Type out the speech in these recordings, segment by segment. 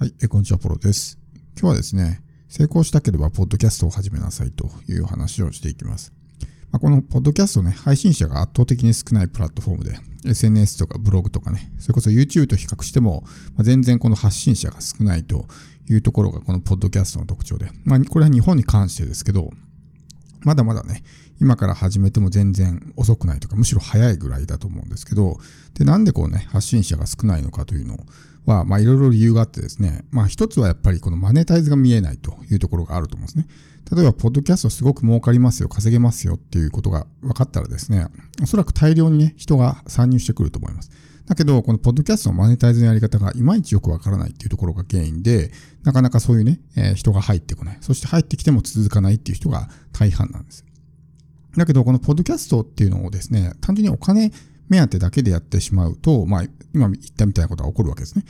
はい、えこんにちは、ポロです。今日はですね、成功したければ、ポッドキャストを始めなさいという話をしていきます。まあ、このポッドキャストね、配信者が圧倒的に少ないプラットフォームで、SNS とかブログとかね、それこそ YouTube と比較しても、まあ、全然この発信者が少ないというところがこのポッドキャストの特徴で、まあ、これは日本に関してですけど、まだまだね、今から始めても全然遅くないとか、むしろ早いぐらいだと思うんですけど、で、なんでこうね、発信者が少ないのかというの、は、まあいろいろ理由があってですね、まあ一つはやっぱりこのマネタイズが見えないというところがあると思うんですね。例えば、ポッドキャストすごく儲かりますよ、稼げますよっていうことが分かったらですね、おそらく大量にね、人が参入してくると思います。だけど、このポッドキャストのマネタイズのやり方がいまいちよくわからないっていうところが原因で、なかなかそういうね、えー、人が入ってこない。そして入ってきても続かないっていう人が大半なんです。だけど、このポッドキャストっていうのをですね、単純にお金目当てだけでやってしまうと、まあ、今言ったみたいなことが起こるわけですね。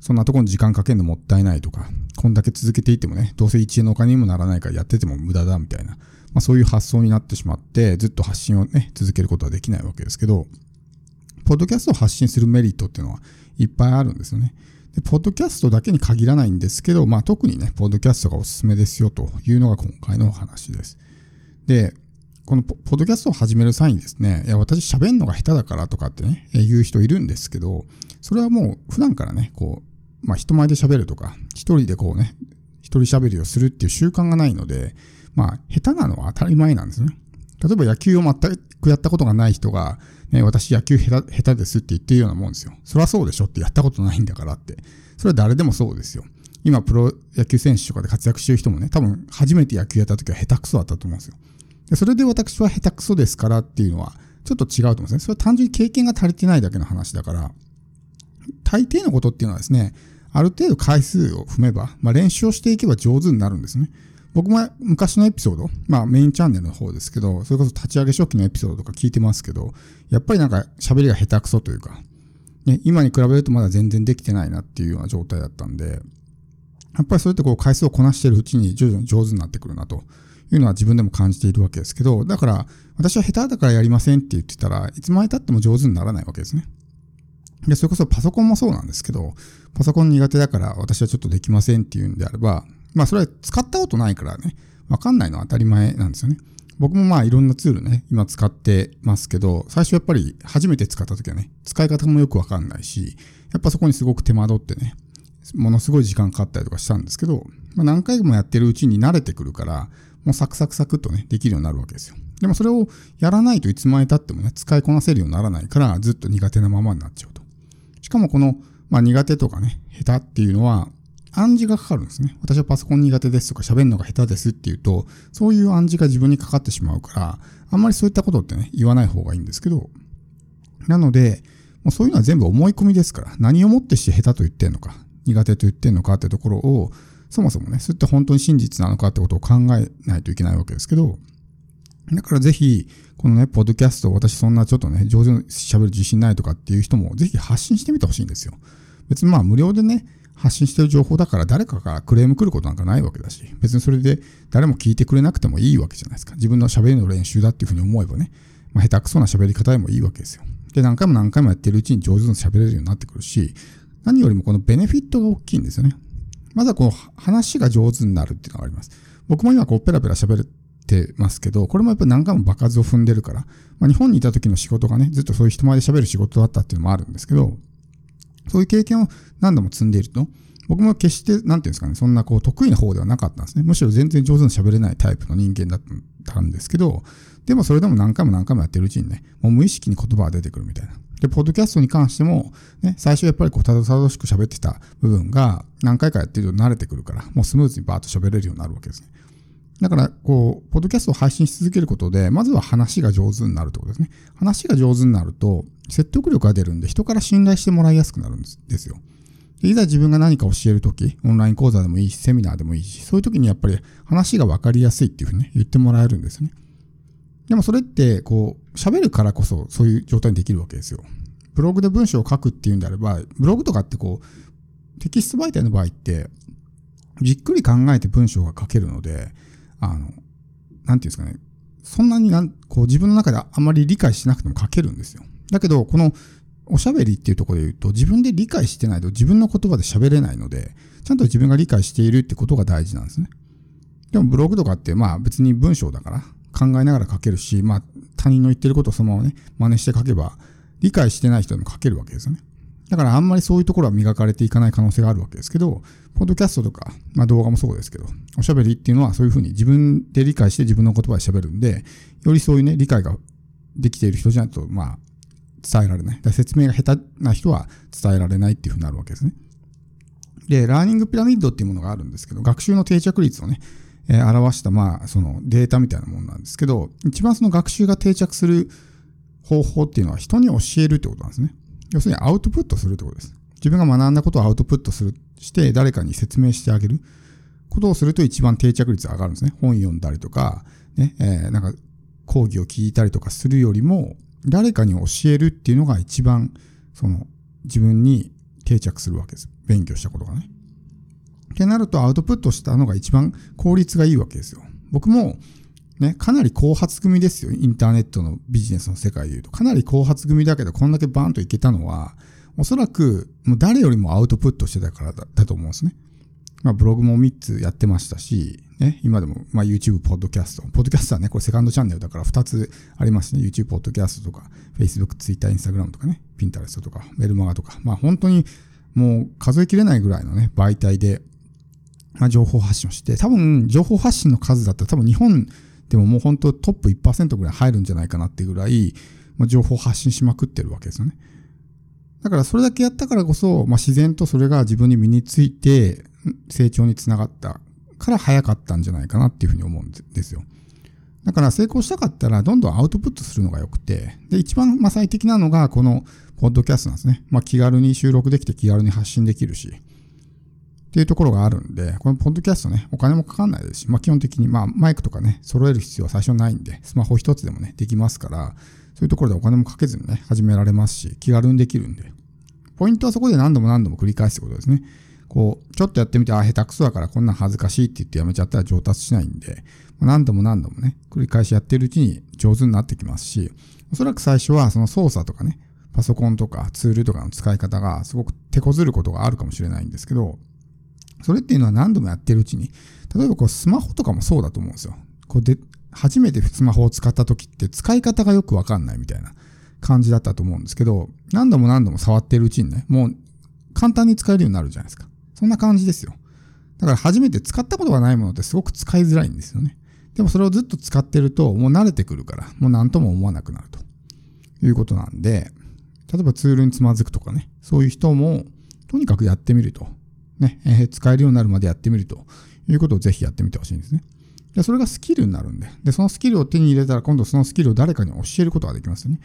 そんなところに時間かけるのもったいないとか、こんだけ続けていてもね、どうせ1円のお金にもならないからやってても無駄だみたいな、まあそういう発想になってしまって、ずっと発信をね、続けることはできないわけですけど、ポッドキャストを発信するメリットっていうのはいっぱいあるんですよね。で、ポッドキャストだけに限らないんですけど、まあ特にね、ポッドキャストがおすすめですよというのが今回のお話です。で、このポッドキャストを始める際にですね、いや、私喋るのが下手だからとかってね、言う人いるんですけど、それはもう普段からね、こう、まあ人前で喋るとか、一人でこうね、一人喋りをするっていう習慣がないので、まあ下手なのは当たり前なんですね。例えば野球を全くやったことがない人が、ね、私野球下手下手ですって言ってるようなもんですよ。そりゃそうでしょってやったことないんだからって。それは誰でもそうですよ。今プロ野球選手とかで活躍してる人もね、多分初めて野球やった時は下手くそだったと思うんですよ。でそれで私は下手くそですからっていうのはちょっと違うと思うんですね。それは単純に経験が足りてないだけの話だから、大抵のことっていうのはですね、ある程度回数を踏めば、まあ、練習をしていけば上手になるんですね。僕も昔のエピソード、まあメインチャンネルの方ですけど、それこそ立ち上げ初期のエピソードとか聞いてますけど、やっぱりなんか喋りが下手くそというか、ね、今に比べるとまだ全然できてないなっていうような状態だったんで、やっぱりそうやってこう回数をこなしているうちに徐々に上手になってくるなというのは自分でも感じているわけですけど、だから私は下手だからやりませんって言ってたらいつまで経っても上手にならないわけですね。で、それこそパソコンもそうなんですけど、パソコン苦手だから私はちょっとできませんっていうんであれば、まあそれは使ったことないからね、わかんないのは当たり前なんですよね。僕もまあいろんなツールね、今使ってますけど、最初やっぱり初めて使った時はね、使い方もよくわかんないし、やっぱそこにすごく手間取ってね、ものすごい時間かかったりとかしたんですけど、まあ、何回もやってるうちに慣れてくるから、もうサクサクサクっとね、できるようになるわけですよ。でもそれをやらないといつまで経ってもね、使いこなせるようにならないから、ずっと苦手なままになっちゃうと。しかもこの、まあ、苦手とかね、下手っていうのは、暗示がかかるんですね。私はパソコン苦手ですとか喋るのが下手ですっていうと、そういう暗示が自分にかかってしまうから、あんまりそういったことってね、言わない方がいいんですけど、なので、もうそういうのは全部思い込みですから、何をもってして下手と言ってんのか、苦手と言ってんのかってところを、そもそもね、それって本当に真実なのかってことを考えないといけないわけですけど、だからぜひ、このね、ポッドキャスト、私そんなちょっとね、上手に喋る自信ないとかっていう人も、ぜひ発信してみてほしいんですよ。別にまあ無料でね、発信してる情報だから誰かからクレーム来ることなんかないわけだし、別にそれで誰も聞いてくれなくてもいいわけじゃないですか。自分の喋りの練習だっていうふうに思えばね、まあ、下手くそな喋り方でもいいわけですよ。で、何回も何回もやってるうちに上手に喋れるようになってくるし、何よりもこのベネフィットが大きいんですよね。まずはこう話が上手になるっていうのがあります。僕も今こうペラペラ喋ってますけど、これもやっぱ何回も爆発を踏んでるから、まあ、日本にいた時の仕事がね、ずっとそういう人前で喋る仕事だったっていうのもあるんですけど、そういう経験を何度も積んでいると、僕も決して、なんていうんですかね、そんなこう得意な方ではなかったんですね。むしろ全然上手に喋れないタイプの人間だったんですけど、でもそれでも何回も何回もやってるうちにね、もう無意識に言葉が出てくるみたいな。で、ポッドキャストに関しても、ね、最初やっぱりこう、たどたどしく喋ってた部分が何回かやってると慣れてくるから、もうスムーズにバーッと喋れるようになるわけですね。だから、こう、ポッドキャストを配信し続けることで、まずは話が上手になるってことですね。話が上手になると、説得力が出るんで、人から信頼してもらいやすくなるんですよ。いざ自分が何か教えるとき、オンライン講座でもいいし、セミナーでもいいし、そういうときにやっぱり話が分かりやすいっていうふうに、ね、言ってもらえるんですね。でもそれって、こう、喋るからこそそういう状態にできるわけですよ。ブログで文章を書くっていうんであれば、ブログとかってこう、テキスト媒体の場合って、じっくり考えて文章が書けるので、あの、なんていうんですかね、そんなになん、こう自分の中であまり理解しなくても書けるんですよ。だけど、このおしゃべりっていうところで言うと、自分で理解してないと自分の言葉で喋れないので、ちゃんと自分が理解しているってことが大事なんですね。でもブログとかってまあ別に文章だから考えながら書けるし、まあ他人の言ってることをそのままね、真似して書けば理解してない人でも書けるわけですよね。だからあんまりそういうところは磨かれていかない可能性があるわけですけど、ポッドキャストとか、まあ動画もそうですけど、おしゃべりっていうのはそういうふうに自分で理解して自分の言葉で喋るんで、よりそういうね、理解ができている人じゃないと、まあ、伝えられない。説明が下手な人は伝えられないっていうふうになるわけですね。で、ラーニングピラミッドっていうものがあるんですけど、学習の定着率をね、えー、表した、まあ、そのデータみたいなものなんですけど、一番その学習が定着する方法っていうのは人に教えるってことなんですね。要するにアウトプットするってことです。自分が学んだことをアウトプットする、して誰かに説明してあげることをすると一番定着率上がるんですね。本読んだりとか、ね、えー、なんか講義を聞いたりとかするよりも、誰かに教えるっていうのが一番、その、自分に定着するわけです。勉強したことがね。ってなるとアウトプットしたのが一番効率がいいわけですよ。僕も、ね、かなり後発組ですよ。インターネットのビジネスの世界で言うと。かなり後発組だけど、こんだけバーンといけたのは、おそらく、もう誰よりもアウトプットしてたからだと思うんですね。まあ、ブログも3つやってましたし、ね、今でも、まあ、YouTube、ポッドキャスト。ポッドキャストはね、これセカンドチャンネルだから2つありますね。YouTube、ポッドキャストとか、Facebook、Twitter、Instagram とかね、Pinterest とか、メルマガとか。まあ、本当にもう数えきれないぐらいのね、媒体で、まあ、情報発信をして、多分、情報発信の数だったら多分日本でももう本当トップ1%ぐらい入るんじゃないかなっていうぐらい、まあ、情報発信しまくってるわけですよね。だからそれだけやったからこそ、まあ、自然とそれが自分に身について成長につながったから早かったんじゃないかなっていうふうに思うんですよ。だから成功したかったらどんどんアウトプットするのが良くて、で、一番ま最適なのがこのポッドキャストなんですね。まあ気軽に収録できて気軽に発信できるし、っていうところがあるんで、このポッドキャストね、お金もかかんないですし、まあ基本的にまあマイクとかね、揃える必要は最初ないんで、スマホ一つでもね、できますから、そういうところでお金もかけずにね、始められますし、気軽にできるんで。ポイントはそこで何度も何度も繰り返すってことですね。こう、ちょっとやってみて、あ、下手くそだからこんなん恥ずかしいって言ってやめちゃったら上達しないんで、何度も何度もね、繰り返しやってるうちに上手になってきますし、おそらく最初はその操作とかね、パソコンとかツールとかの使い方がすごく手こずることがあるかもしれないんですけど、それっていうのは何度もやってるうちに、例えばこうスマホとかもそうだと思うんですよ。こうで、初めてスマホを使った時って使い方がよくわかんないみたいな感じだったと思うんですけど、何度も何度も触ってるうちにね、もう簡単に使えるようになるじゃないですか。そんな感じですよ。だから初めて使ったことがないものってすごく使いづらいんですよね。でもそれをずっと使ってるともう慣れてくるから、もう何とも思わなくなるということなんで、例えばツールにつまずくとかね、そういう人もとにかくやってみるとね、えー、使えるようになるまでやってみるということをぜひやってみてほしいんですね。で、それがスキルになるんで。で、そのスキルを手に入れたら今度そのスキルを誰かに教えることができますよね。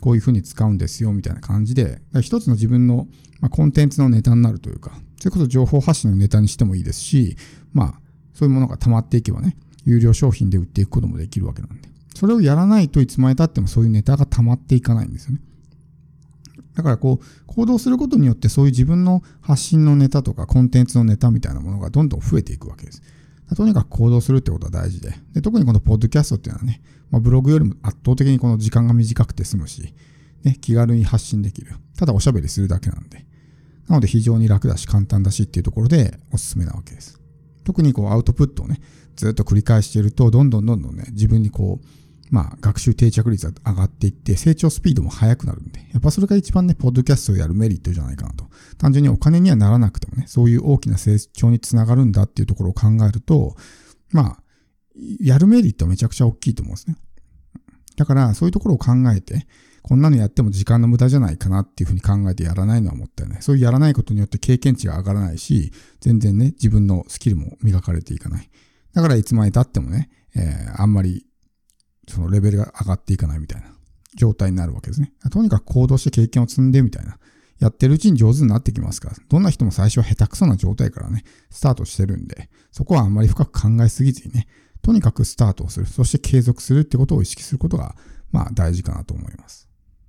こういうふうに使うんですよ、みたいな感じで、一つの自分の、まあ、コンテンツのネタになるというか、それこそ情報発信のネタにしてもいいですし、まあ、そういうものが溜まっていけばね、有料商品で売っていくこともできるわけなんで。それをやらないといつまで経ってもそういうネタが溜まっていかないんですよね。だからこう、行動することによってそういう自分の発信のネタとかコンテンツのネタみたいなものがどんどん増えていくわけです。とにかく行動するってことは大事で。で特にこのポッドキャストっていうのはね、まあ、ブログよりも圧倒的にこの時間が短くて済むし、ね、気軽に発信できる。ただおしゃべりするだけなんで。なので非常に楽だし簡単だしっていうところでおすすめなわけです。特にこうアウトプットをね、ずっと繰り返していると、どんどんどんどんね、自分にこう、まあ、学習定着率が上がっていって、成長スピードも速くなるんで、やっぱそれが一番ね、ポッドキャストをやるメリットじゃないかなと。単純にお金にはならなくてもね、そういう大きな成長につながるんだっていうところを考えると、まあ、やるメリットはめちゃくちゃ大きいと思うんですね。だから、そういうところを考えて、こんなのやっても時間の無駄じゃないかなっていうふうに考えてやらないのはもったいない。そういうやらないことによって経験値が上がらないし、全然ね、自分のスキルも磨かれていかない。だからいつまで経ってもね、えー、あんまりそのレベルが上がっていかないみたいな状態になるわけですね。とにかく行動して経験を積んでみたいな。やってるうちに上手になってきますから、どんな人も最初は下手くそな状態からね、スタートしてるんで、そこはあんまり深く考えすぎずにね、とにかくスタートをする、そして継続するってことを意識することが、まあ大事かなと思います。